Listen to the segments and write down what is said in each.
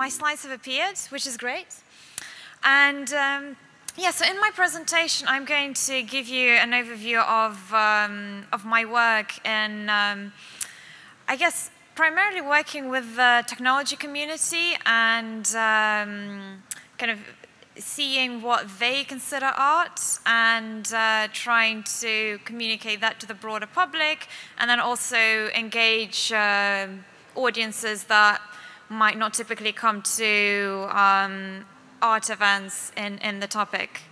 my slides have appeared, which is great. And um, yeah, so in my presentation, I'm going to give you an overview of, um, of my work in, um, I guess, primarily working with the technology community and um, kind of seeing what they consider art and uh, trying to communicate that to the broader public and then also engage uh, audiences that might not typically come to um, art events in, in the topic.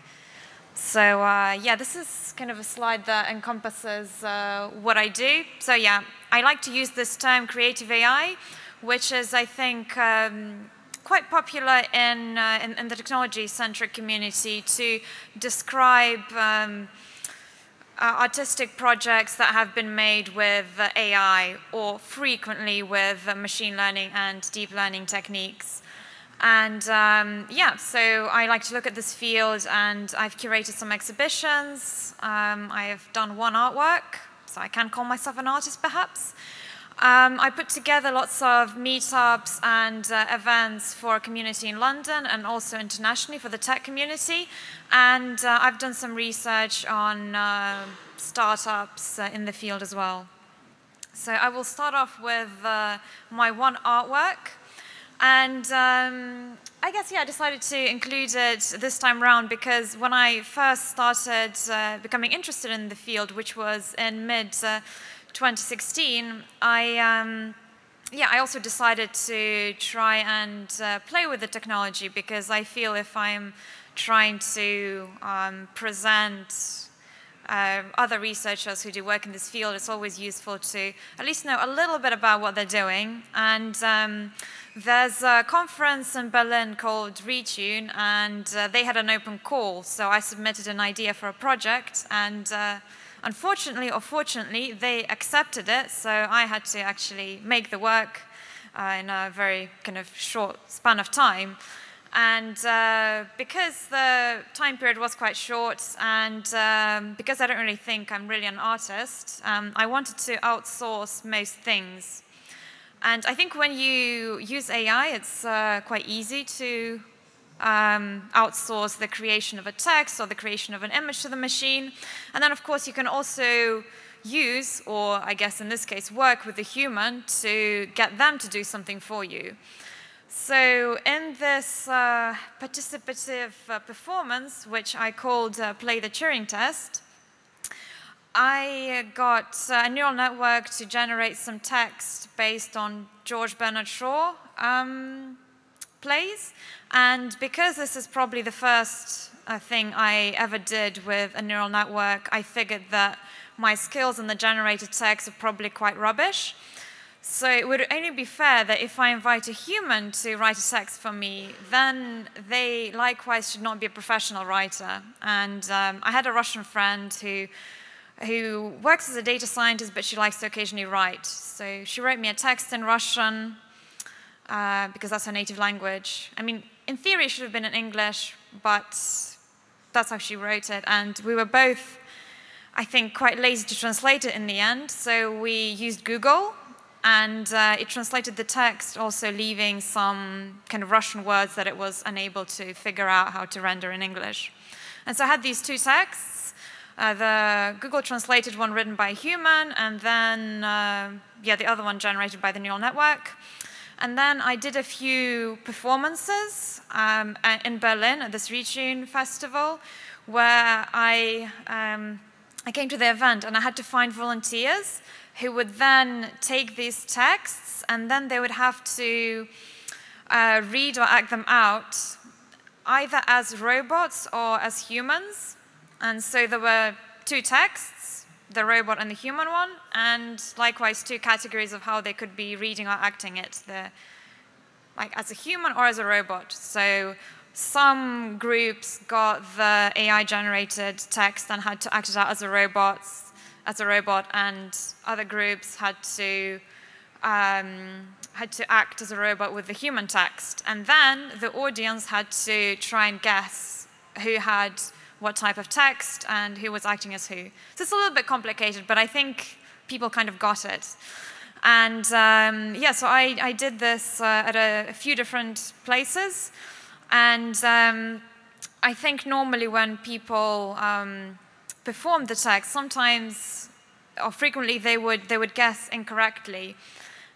So uh, yeah, this is kind of a slide that encompasses uh, what I do. So yeah, I like to use this term creative AI, which is I think um, quite popular in, uh, in, in, the technology-centric community to describe um, uh, artistic projects that have been made with uh, AI or frequently with uh, machine learning and deep learning techniques. And um, yeah, so I like to look at this field and I've curated some exhibitions. Um, I have done one artwork, so I can call myself an artist perhaps. Um, I put together lots of meetups and uh, events for a community in London and also internationally for the tech community. And uh, I've done some research on uh, startups uh, in the field as well. So I will start off with uh, my one artwork. And um, I guess, yeah, I decided to include it this time around because when I first started uh, becoming interested in the field, which was in mid 2016, I um, yeah, I also decided to try and uh, play with the technology because I feel if I'm trying to um, present uh, other researchers who do work in this field, it's always useful to at least know a little bit about what they're doing. And um, there's a conference in Berlin called Retune, and uh, they had an open call. So I submitted an idea for a project, and uh, Unfortunately or fortunately, they accepted it, so I had to actually make the work uh, in a very kind of short span of time. And uh, because the time period was quite short, and um, because I don't really think I'm really an artist, um, I wanted to outsource most things. And I think when you use AI, it's uh, quite easy to um, outsource the creation of a text or the creation of an image to the machine. And then, of course, you can also use, or I guess in this case, work with the human to get them to do something for you. So in this uh, participative uh, performance, which I called uh, Play the Turing Test, I got uh, a neural network to generate some text based on George Bernard Shaw um, plays. And because this is probably the first uh, thing I ever did with a neural network, I figured that my skills in the generated text are probably quite rubbish. So it would only be fair that if I invite a human to write a text for me, then they likewise should not be a professional writer. And um, I had a Russian friend who who works as a data scientist, but she likes to occasionally write. So she wrote me a text in Russian uh, because that's her native language. I mean, in theory, it should have been in English, but that's how she wrote it. And we were both, I think, quite lazy to translate it in the end. So we used Google, and uh, it translated the text, also leaving some kind of Russian words that it was unable to figure out how to render in English. And so I had these two texts. Uh, the Google translated one written by a human, and then, uh, yeah, the other one generated by the neural network. And then I did a few performances um, in Berlin at this Retune festival where I, um, I came to the event and I had to find volunteers who would then take these texts and then they would have to uh, read or act them out either as robots or as humans. And so there were two texts the robot and the human one, and likewise two categories of how they could be reading or acting it, the, like as a human or as a robot. So some groups got the AI-generated text and had to act it out as a robot, as a robot, and other groups had to um, had to act as a robot with the human text. And then the audience had to try and guess who had what type of text and who was acting as who. So it's a little bit complicated, but I think people kind of got it. And um, yeah, so I, I did this uh, at a, a, few different places. And um, I think normally when people um, perform the text, sometimes or frequently they would, they would guess incorrectly.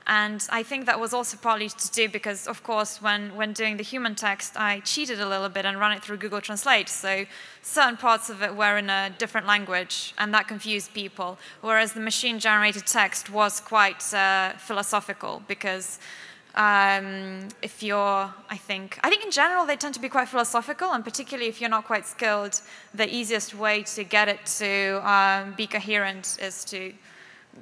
And I think that was also partly to do because, of course, when, when doing the human text, I cheated a little bit and ran it through Google Translate. So certain parts of it were in a different language, and that confused people. Whereas the machine generated text was quite uh, philosophical because um, if you're, I think, I think in general they tend to be quite philosophical, and particularly if you're not quite skilled, the easiest way to get it to um, be coherent is to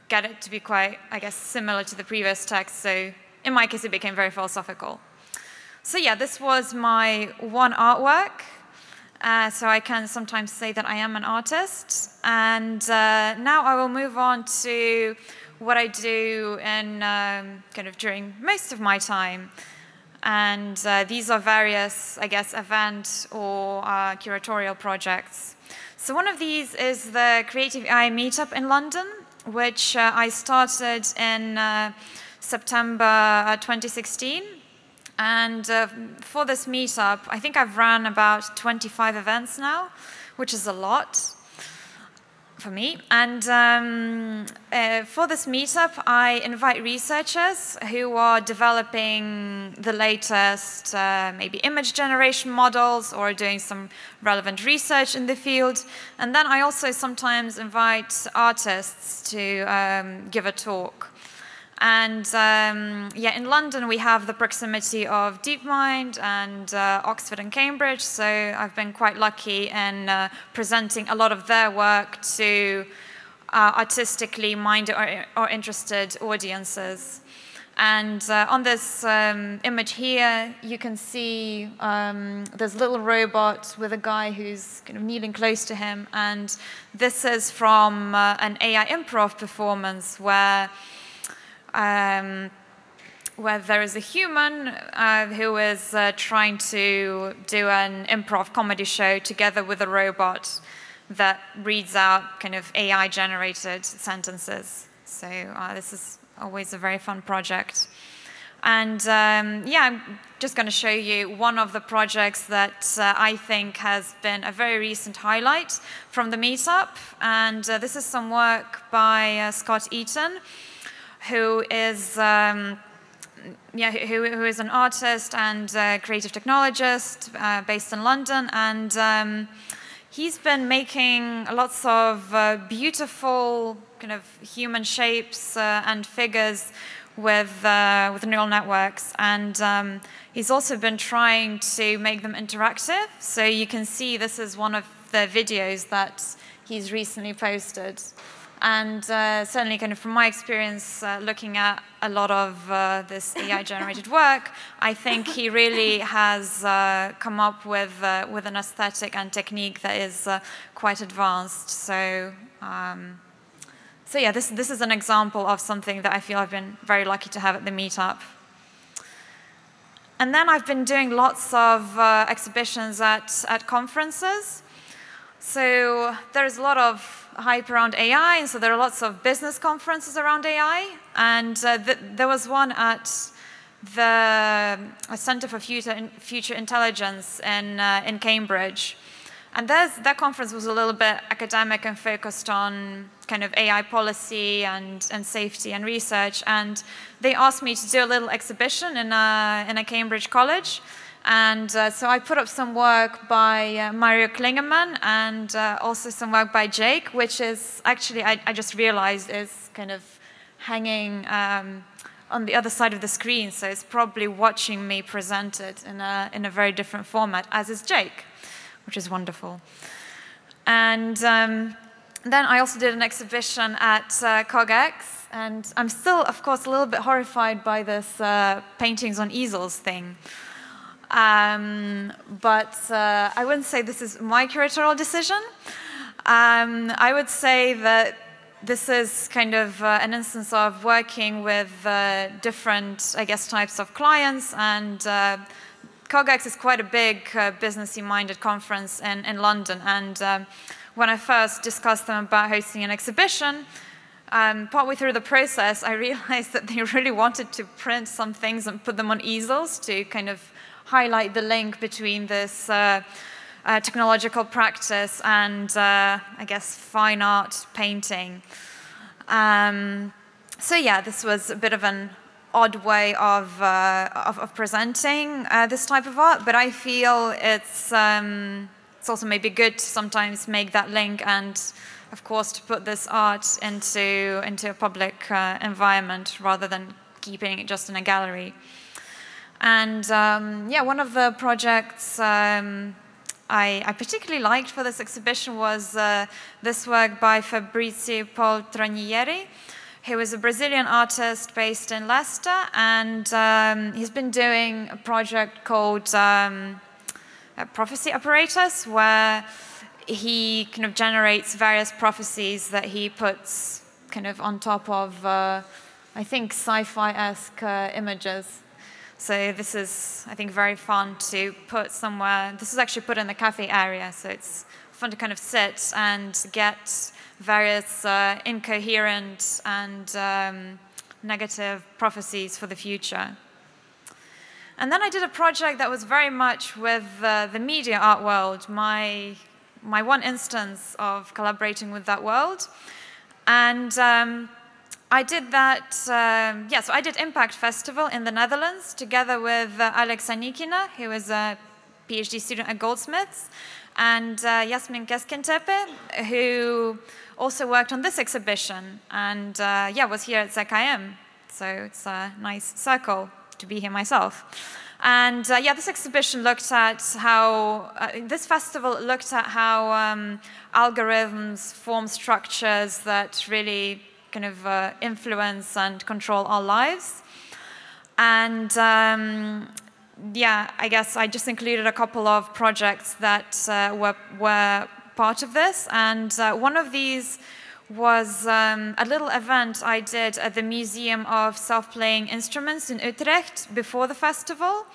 get it to be quite, I guess, similar to the previous text. So in my case, it became very philosophical. So yeah, this was my one artwork. Uh, so I can sometimes say that I am an artist. And uh, now I will move on to what I do in um, kind of during most of my time. And uh, these are various, I guess, event or uh, curatorial projects. So one of these is the Creative AI Meetup in London, which uh, I started in uh, September uh, 2016. And uh, for this meetup, I think I've run about 25 events now, which is a lot for me. And um, uh, for this meetup, I invite researchers who are developing the latest, uh, maybe image generation models or doing some relevant research in the field. And then I also sometimes invite artists to um, give a talk. And um, yeah, in London we have the proximity of DeepMind and uh, Oxford and Cambridge, so I've been quite lucky in uh, presenting a lot of their work to uh, artistically minded or, or, interested audiences. And uh, on this um, image here, you can see um, there's a little robot with a guy who's kind of kneeling close to him. And this is from uh, an AI improv performance where um, where there is a human uh, who is uh, trying to do an improv comedy show together with a robot that reads out kind of AI generated sentences. So uh, this is always a very fun project. And um, yeah, I'm just going to show you one of the projects that uh, I think has been a very recent highlight from the meetup. And uh, this is some work by uh, Scott Eaton who is um, yeah, who, who is an artist and creative technologist uh, based in London, and um, he's been making lots of uh, beautiful kind of human shapes uh, and figures with uh, with neural networks, and um, he's also been trying to make them interactive. So you can see this is one of the videos that he's recently posted. And uh, certainly, kind of from my experience uh, looking at a lot of uh, this AI-generated work, I think he really has uh, come up with uh, with an aesthetic and technique that is uh, quite advanced. So, um, so yeah, this this is an example of something that I feel I've been very lucky to have at the meetup. And then I've been doing lots of exhibitions at at conferences. So there's a lot of hype around AI, and so there are lots of business conferences around AI. And uh, th there was one at the Center for Future, Future Intelligence in, uh, in Cambridge. And that conference was a little bit academic and focused on kind of AI policy and, and safety and research. And they asked me to do a little exhibition in a, in a Cambridge college. And uh, so I put up some work by uh, Mario Klingemann and uh, also some work by Jake, which is actually, I, I just realized, is kind of hanging um, on the other side of the screen. So it's probably watching me present it in a, in a very different format, as is Jake, which is wonderful. And um, then I also did an exhibition at uh, CogX. And I'm still, of course, a little bit horrified by this uh, paintings on easels thing. Um, but uh, I wouldn't say this is my curatorial decision. Um, I would say that this is kind of uh, an instance of working with uh, different, I guess, types of clients. And uh, CogX is quite a big uh, businessy minded conference in, in London. And um, when I first discussed them about hosting an exhibition, um, partway through the process, I realized that they really wanted to print some things and put them on easels to kind of highlight the link between this uh, uh, technological practice and, uh, I guess, fine art painting. Um, so yeah, this was a bit of an odd way of, uh, of, of, presenting uh, this type of art, but I feel it's, um, it's also maybe good to sometimes make that link and of course, to put this art into, into a public uh, environment rather than keeping it just in a gallery. And um, yeah, one of the projects um, I, I, particularly liked for this exhibition was uh, this work by Fabrizio Poltronieri, who is a Brazilian artist based in Leicester, and um, he's been doing a project called um, Prophecy Apparatus, where he kind of generates various prophecies that he puts kind of on top of, uh, I think, sci-fi-esque uh, images. So this is, I think, very fun to put somewhere. This is actually put in the cafe area, so it's fun to kind of sit and get various uh, incoherent and um, negative prophecies for the future. And then I did a project that was very much with uh, the media art world. My my one instance of collaborating with that world. And um, I did that, um, yeah, so I did Impact Festival in the Netherlands together with uh, Alex Anikina, who is a PhD student at Goldsmiths, and uh, Yasmin Keskintepe, who also worked on this exhibition and, uh, yeah, was here at ZKM. So it's a nice circle to be here myself. And uh, yeah, this exhibition looked at how, uh, this festival looked at how um, algorithms form structures that really kind of uh, influence and control our lives. And um, yeah, I guess I just included a couple of projects that uh, were, were part of this. And uh, one of these was um, a little event I did at the Museum of Self-Playing Instruments in Utrecht before the festival.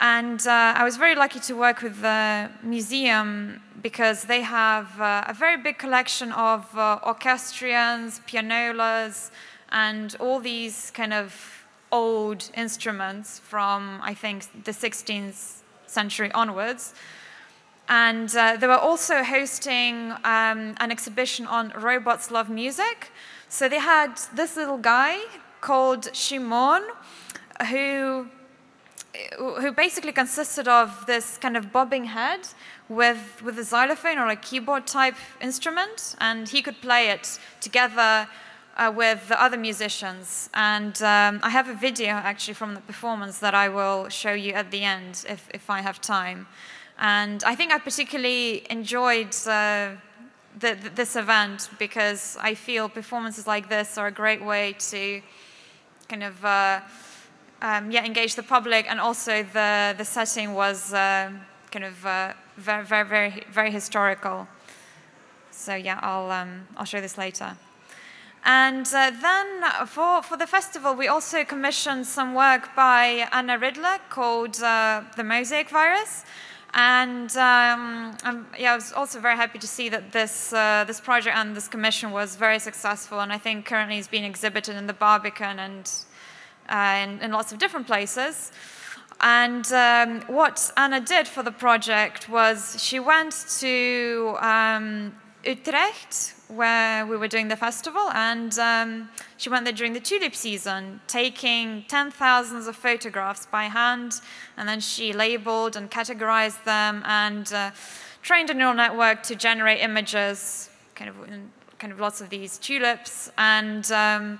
And uh, I was very lucky to work with the museum because they have uh, a very big collection of uh, orchestrions, pianolas, and all these kind of old instruments from, I think, the 16th century onwards. And uh, they were also hosting um, an exhibition on robots love music. So they had this little guy called Shimon, who, who basically consisted of this kind of bobbing head with, with a xylophone or a keyboard type instrument, and he could play it together uh, with the other musicians. And um, I have a video actually from the performance that I will show you at the end if, if I have time. And I think I particularly enjoyed uh, the, the, this event because I feel performances like this are a great way to kind of uh, um, yeah, engage the public, and also the, the setting was uh, kind of uh, very, very, very, very historical. So yeah, I'll, um, I'll show this later. And uh, then for, for the festival, we also commissioned some work by Anna Ridler called uh, The Mosaic Virus. And um, yeah, I was also very happy to see that this, uh, this project and this commission was very successful. And I think currently it's being exhibited in the Barbican and in, in, lots of different places. And um, what Anna did for the project was she went to um, Utrecht, where we were doing the festival, and um, she went there during the tulip season, taking 10,000s of photographs by hand, and then she labeled and categorized them and uh, trained a neural network to generate images, kind of, kind of lots of these tulips, and um,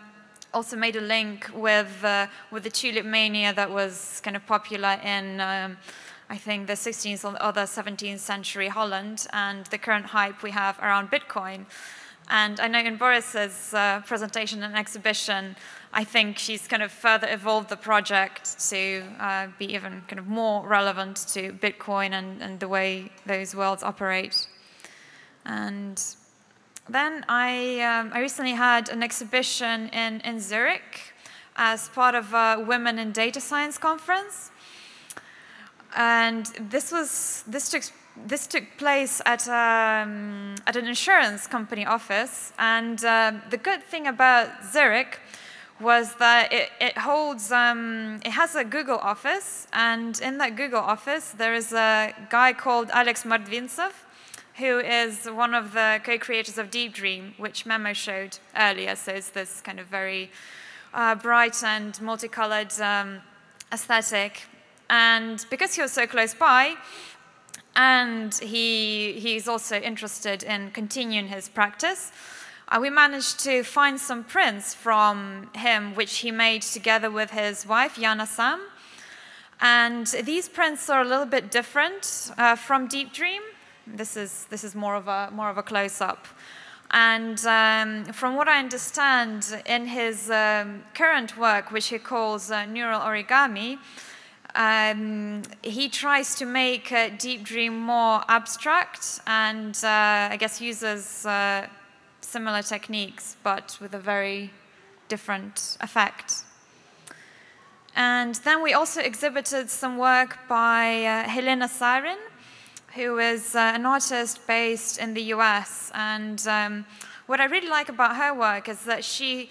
also made a link with, uh, with the tulip mania that was kind of popular in um, I think, the 16th or the 17th century Holland and the current hype we have around Bitcoin. And I know in Boris's uh, presentation and exhibition, I think she's kind of further evolved the project to uh, be even kind of more relevant to Bitcoin and, and the way those worlds operate. And then I, um, I recently had an exhibition in, in Zurich as part of a Women in Data Science conference. And this was this took this took place at, um, at an insurance company office. And uh, the good thing about Zurich was that it, it holds, um, it has a Google office. And in that Google office, there is a guy called Alex Mordvintsev, who is one of the co-creators of Deep Dream, which Memo showed earlier. So it's this kind of very uh, bright and multicolored um, aesthetic. And because he was so close by, and he, he's also interested in continuing his practice. Uh, we managed to find some prints from him, which he made together with his wife, Yana Sam. And these prints are a little bit different uh, from Deep Dream. This is, this is more of a, more of a close-up. And um, from what I understand, in his um, current work, which he calls uh, Neural Origami, um, he tries to make uh, Deep Dream more abstract and uh, I guess uses uh, similar techniques but with a very different effect. And then we also exhibited some work by uh, Helena Sarin, who is uh, an artist based in the US. And um, what I really like about her work is that she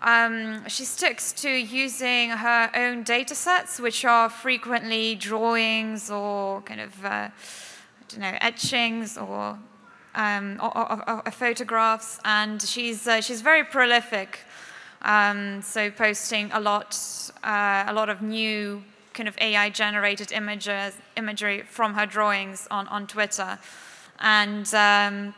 um, she sticks to using her own data sets, which are frequently drawings or kind of, uh, I don't know, etchings or, um, or, or, or photographs. And she's, uh, she's very prolific, um, so posting a lot, uh, a lot of new kind of AI-generated images, imagery from her drawings on, on Twitter. And um,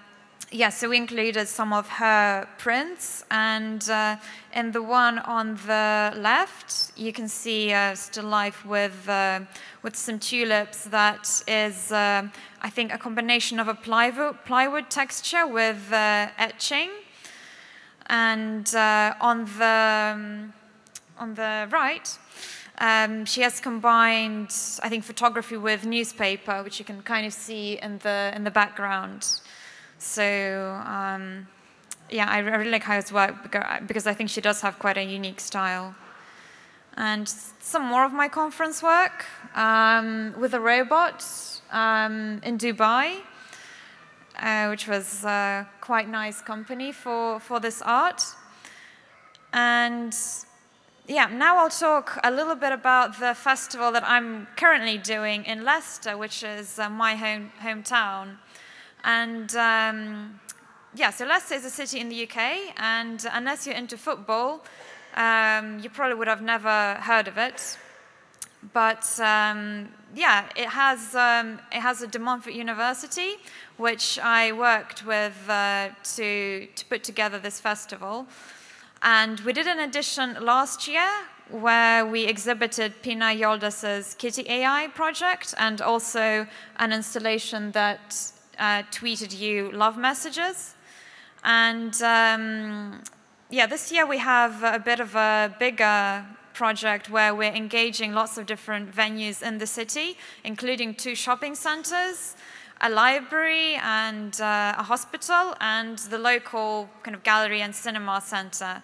yeah, so we included some of her prints, and uh, in the one on the left, you can see a still life with uh, with some tulips. That is, uh, I think, a combination of a plywood, plywood texture with uh, etching, and uh, on the um, on the right. Um, she has combined, I think, photography with newspaper, which you can kind of see in the in the background. So um, yeah, I really like how it's worked because I think she does have quite a unique style. And some more of my conference work um, with a robot um, in Dubai, uh, which was quite nice company for, for this art. And yeah, now I'll talk a little bit about the festival that I'm currently doing in Leicester, which is uh, my home, hometown. And um, yeah, so Leicester is a city in the UK, and unless you're into football, um, you probably would have never heard of it. But um, yeah, it has, um, it has a De Montfort University, which I worked with uh, to, to put together this festival. And we did an edition last year where we exhibited Pinar Yoldas's Kitty AI project and also an installation that uh, tweeted you love messages. And um, yeah, this year we have a bit of a bigger project where we're engaging lots of different venues in the city, including two shopping centers, a library and uh, a hospital, and the local kind of gallery and cinema center.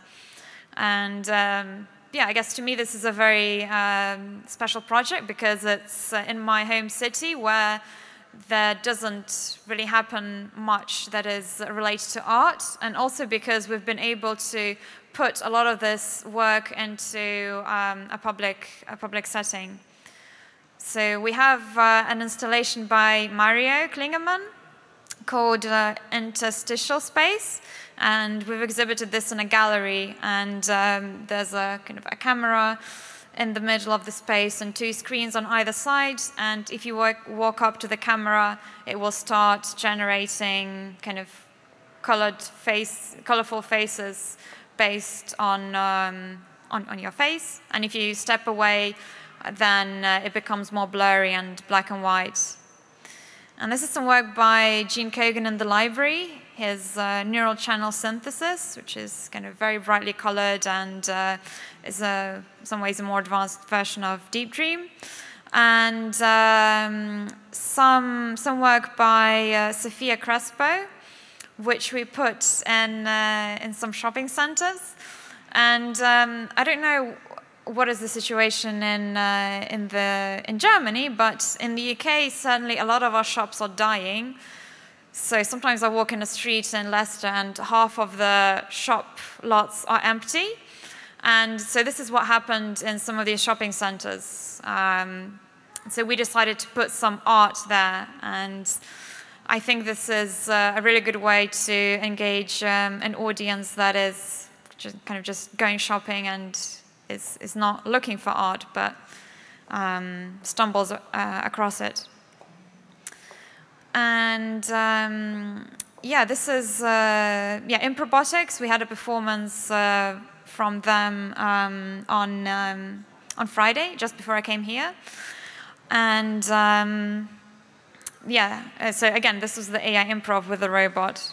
And um, yeah, I guess to me this is a very um, special project because it's uh, in my home city where there doesn't really happen much that is related to art, and also because we've been able to put a lot of this work into um, a, public, a public setting. So we have uh, an installation by Mario Klingemann called uh, Interstitial Space, and we've exhibited this in a gallery, and um, there's a kind of a camera in the middle of the space and two screens on either side. And if you walk, walk up to the camera, it will start generating kind of colored face, colorful faces based on, um, on, on, your face. And if you step away, then uh, it becomes more blurry and black and white. And this is some work by Gene Kogan in the library his uh, neural channel synthesis, which is kind of very brightly colored and uh, is a, in some ways a more advanced version of Deep Dream. And um, some, some work by uh, Sofia Crespo, which we put in, uh, in some shopping centers. And um, I don't know what is the situation in, uh, in, the, in Germany, but in the UK, certainly a lot of our shops are dying. So sometimes I walk in a street in Leicester and half of the shop lots are empty. And so this is what happened in some of these shopping centers. Um, so we decided to put some art there. And I think this is uh, a really good way to engage um, an audience that is just kind of just going shopping and is, is not looking for art, but um, stumbles uh, across it. And um, yeah, this is, uh, yeah, Improbotics. We had a performance uh, from them um, on, um, on Friday, just before I came here. And um, yeah, uh, so again, this was the AI improv with the robot.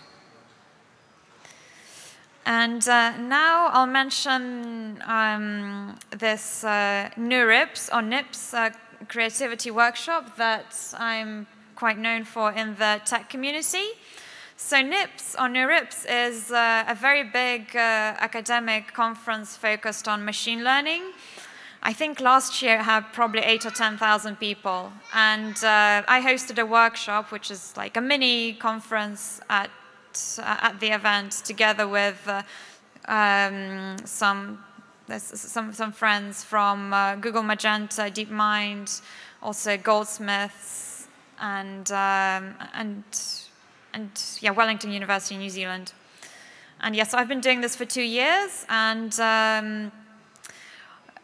And uh, now I'll mention um, this uh, or NIPS uh, creativity workshop that I'm quite known for in the tech community. So NIPS or NeurIPS is uh, a very big uh, academic conference focused on machine learning. I think last year it had probably eight or 10,000 people. And uh, I hosted a workshop, which is like a mini conference at at the event together with uh, um, some, some, some friends from uh, Google Magenta, DeepMind, also Goldsmiths, and, um, and, and yeah, Wellington University New Zealand. And yes, I've been doing this for two years, and um,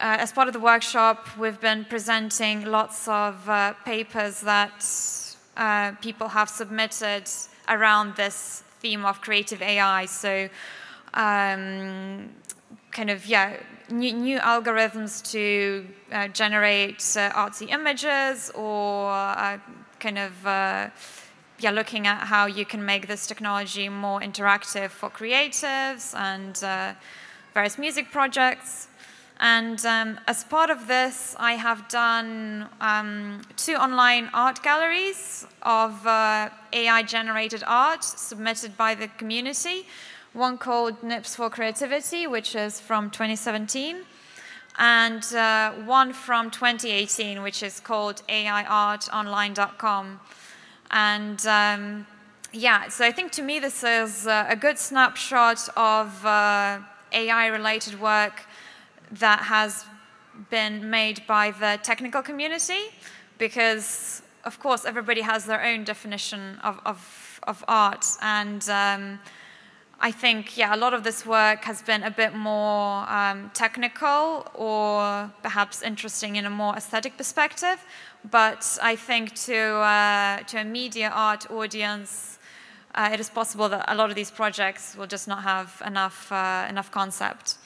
uh, as part of the workshop, we've been presenting lots of uh, papers that uh, people have submitted around this theme of creative AI. So, um, kind of, yeah, new, new algorithms to uh, generate uh, artsy images or uh, kind of, uh, yeah, looking at how you can make this technology more interactive for creatives and uh, various music projects. And um, as part of this, I have done um, two online art galleries of uh, AI generated art submitted by the community. One called NIPS for Creativity, which is from 2017, and uh, one from 2018, which is called AIArtOnline.com. And um, yeah, so I think to me this is a good snapshot of uh, AI related work that has been made by the technical community because, of course, everybody has their own definition of, of, of art. And um, I think, yeah, a lot of this work has been a bit more um, technical or perhaps interesting in a more aesthetic perspective. But I think to, uh, to a media art audience, uh, it is possible that a lot of these projects will just not have enough, uh, enough concept.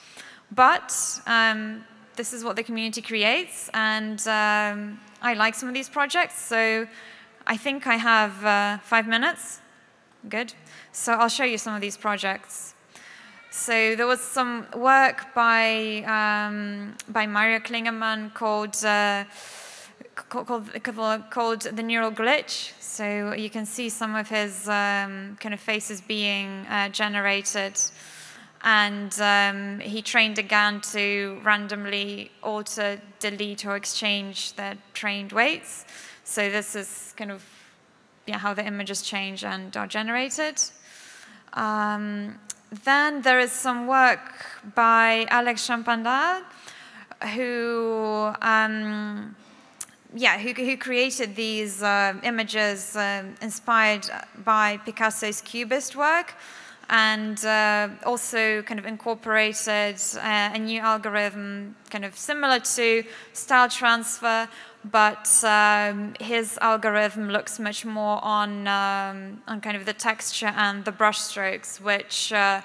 But um, this is what the community creates, and um, I like some of these projects, so I think I have uh, five minutes. Good. So I'll show you some of these projects. So there was some work by um, by Mario Klingemann called, uh, called, called, the neural glitch. So you can see some of his um, kind of faces being uh, generated and um, he trained a GAN to randomly alter, delete, or exchange their trained weights. So this is kind of yeah, how the images change and are generated. Um, then there is some work by Alex Champandard, who um, yeah, who, who, created these uh, images uh, inspired by Picasso's Cubist work and uh, also kind of incorporated uh, a new algorithm kind of similar to style transfer, but um, his algorithm looks much more on, um, on kind of the texture and the brush strokes, which uh,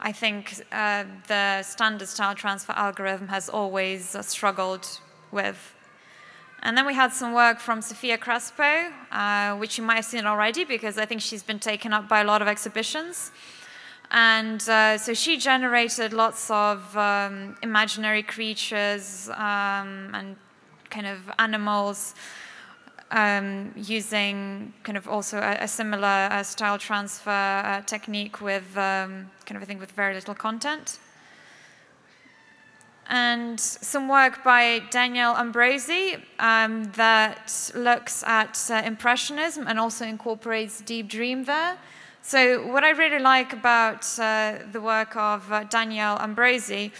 I think uh, the standard style transfer algorithm has always struggled with. And then we had some work from Sofia Crespo, uh, which you might have seen already because I think she's been taken up by a lot of exhibitions. And uh, so she generated lots of um, imaginary creatures um, and kind of animals um, using kind of also a, a similar uh, style transfer uh, technique with um, kind of, I think, with very little content. and some work by Daniel Ambrosi um, that looks at uh, Impressionism and also incorporates Deep Dream there. So, what I really like about uh, the work of uh, Daniel Ambrosi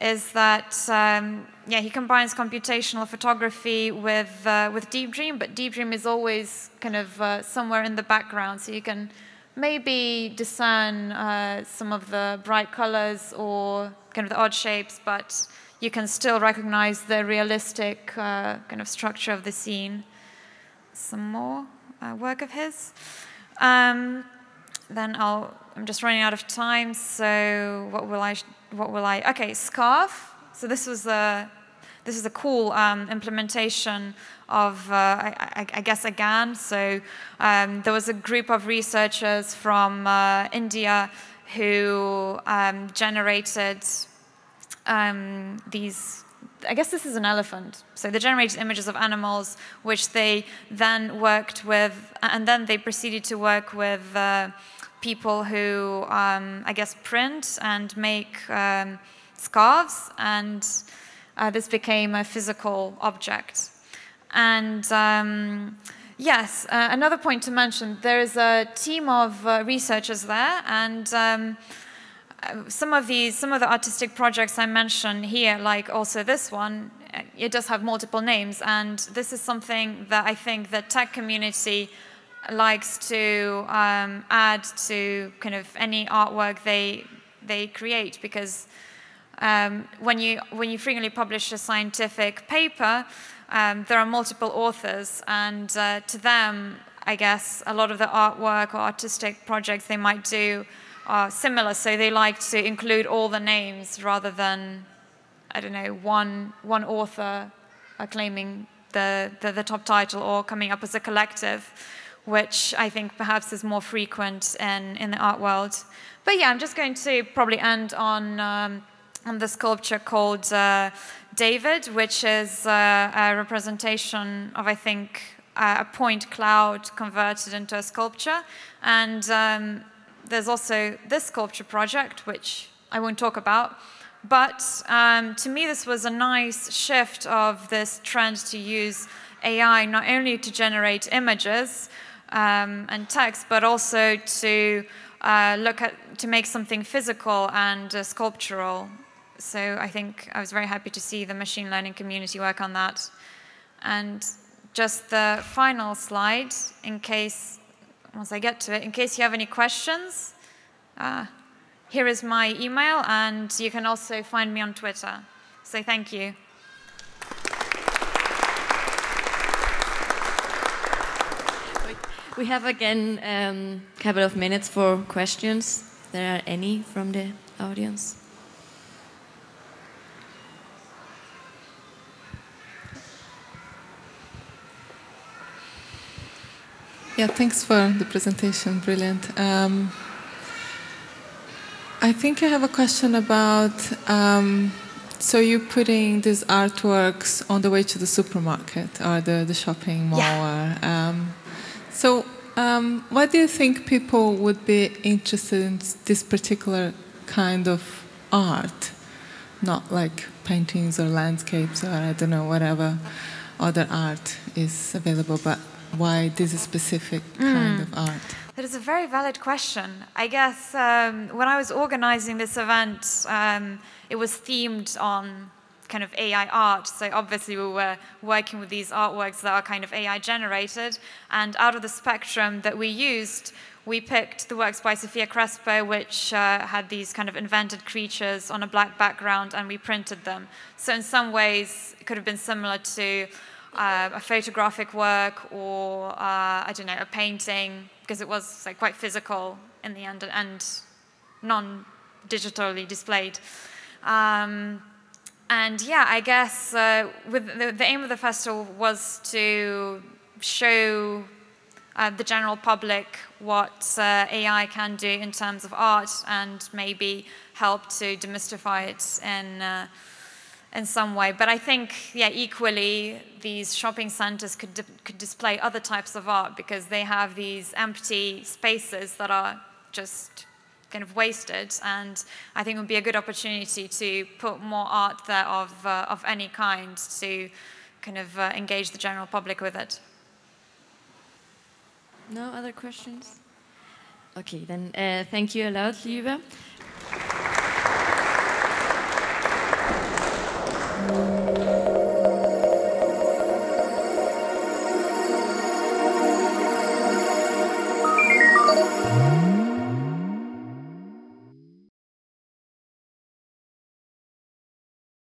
is that um, yeah, he combines computational photography with uh, with Deep Dream, but Deep Dream is always kind of uh, somewhere in the background, so you can maybe discern uh, some of the bright colors or kind of the odd shapes, but you can still recognize the realistic uh, kind of structure of the scene. Some more work of his. Um, then I'll. I'm just running out of time. So what will I? What will I? Okay, scarf. So this was a. This is a cool um, implementation of, uh, I, I, guess, a GAN. So um, there was a group of researchers from uh, India who um, generated um, these. I guess this is an elephant. So they generated images of animals, which they then worked with, and then they proceeded to work with uh, people who, um, I guess, print and make um, scarves, and uh, this became a physical object. And um, yes, uh, another point to mention there is a team of uh, researchers there, and um, uh, some of these, some of the artistic projects I mentioned here, like also this one, uh, it does have multiple names, and this is something that I think the tech community likes to um, add to kind of any artwork they they create because um, when you when you frequently publish a scientific paper, um, there are multiple authors, and uh, to them, I guess a lot of the artwork or artistic projects they might do are similar. So they like to include all the names rather than, I don't know, one one author claiming the, the, the top title or coming up as a collective, which I think perhaps is more frequent in in the art world. But yeah, I'm just going to probably end on. Um, on the sculpture called uh, David, which is uh, a representation of, I think, a point cloud converted into a sculpture. And um, there's also this sculpture project, which I won't talk about. But um, to me, this was a nice shift of this trend to use AI not only to generate images um, and text, but also to uh, look at to make something physical and uh, sculptural so I think I was very happy to see the machine learning community work on that. And just the final slide, in case, once I get to it, in case you have any questions, uh, here is my email, and you can also find me on Twitter. So thank you. We have again a um, couple of minutes for questions. There are any from the audience? Yeah, thanks for the presentation. Brilliant. Um, I think I have a question about. Um, so you're putting these artworks on the way to the supermarket or the, the shopping mall. Yeah. Or, um, so um, why do you think people would be interested in this particular kind of art? Not like paintings or landscapes or I don't know, whatever other art is available, but why this specific kind mm. of art? That is a very valid question. I guess um, when I was organizing this event, um, it was themed on kind of AI art. So obviously we were working with these artworks that are kind of AI generated. And out of the spectrum that we used, we picked the works by Sofia Crespo, which uh, had these kind of invented creatures on a black background, and we printed them. So in some ways, it could have been similar to uh, a photographic work or uh, I don't know a painting because it was like, quite physical in the end and non-digitally displayed. Um, and yeah, I guess uh, with the, the, aim of the festival was to show uh, the general public what uh, AI can do in terms of art and maybe help to demystify it in uh, in some way. But I think, yeah, equally, these shopping centers could, di- could display other types of art because they have these empty spaces that are just kind of wasted. And I think it would be a good opportunity to put more art there of, uh, of any kind to kind of uh, engage the general public with it. No other questions? Okay, then uh, thank you a lot, Luba.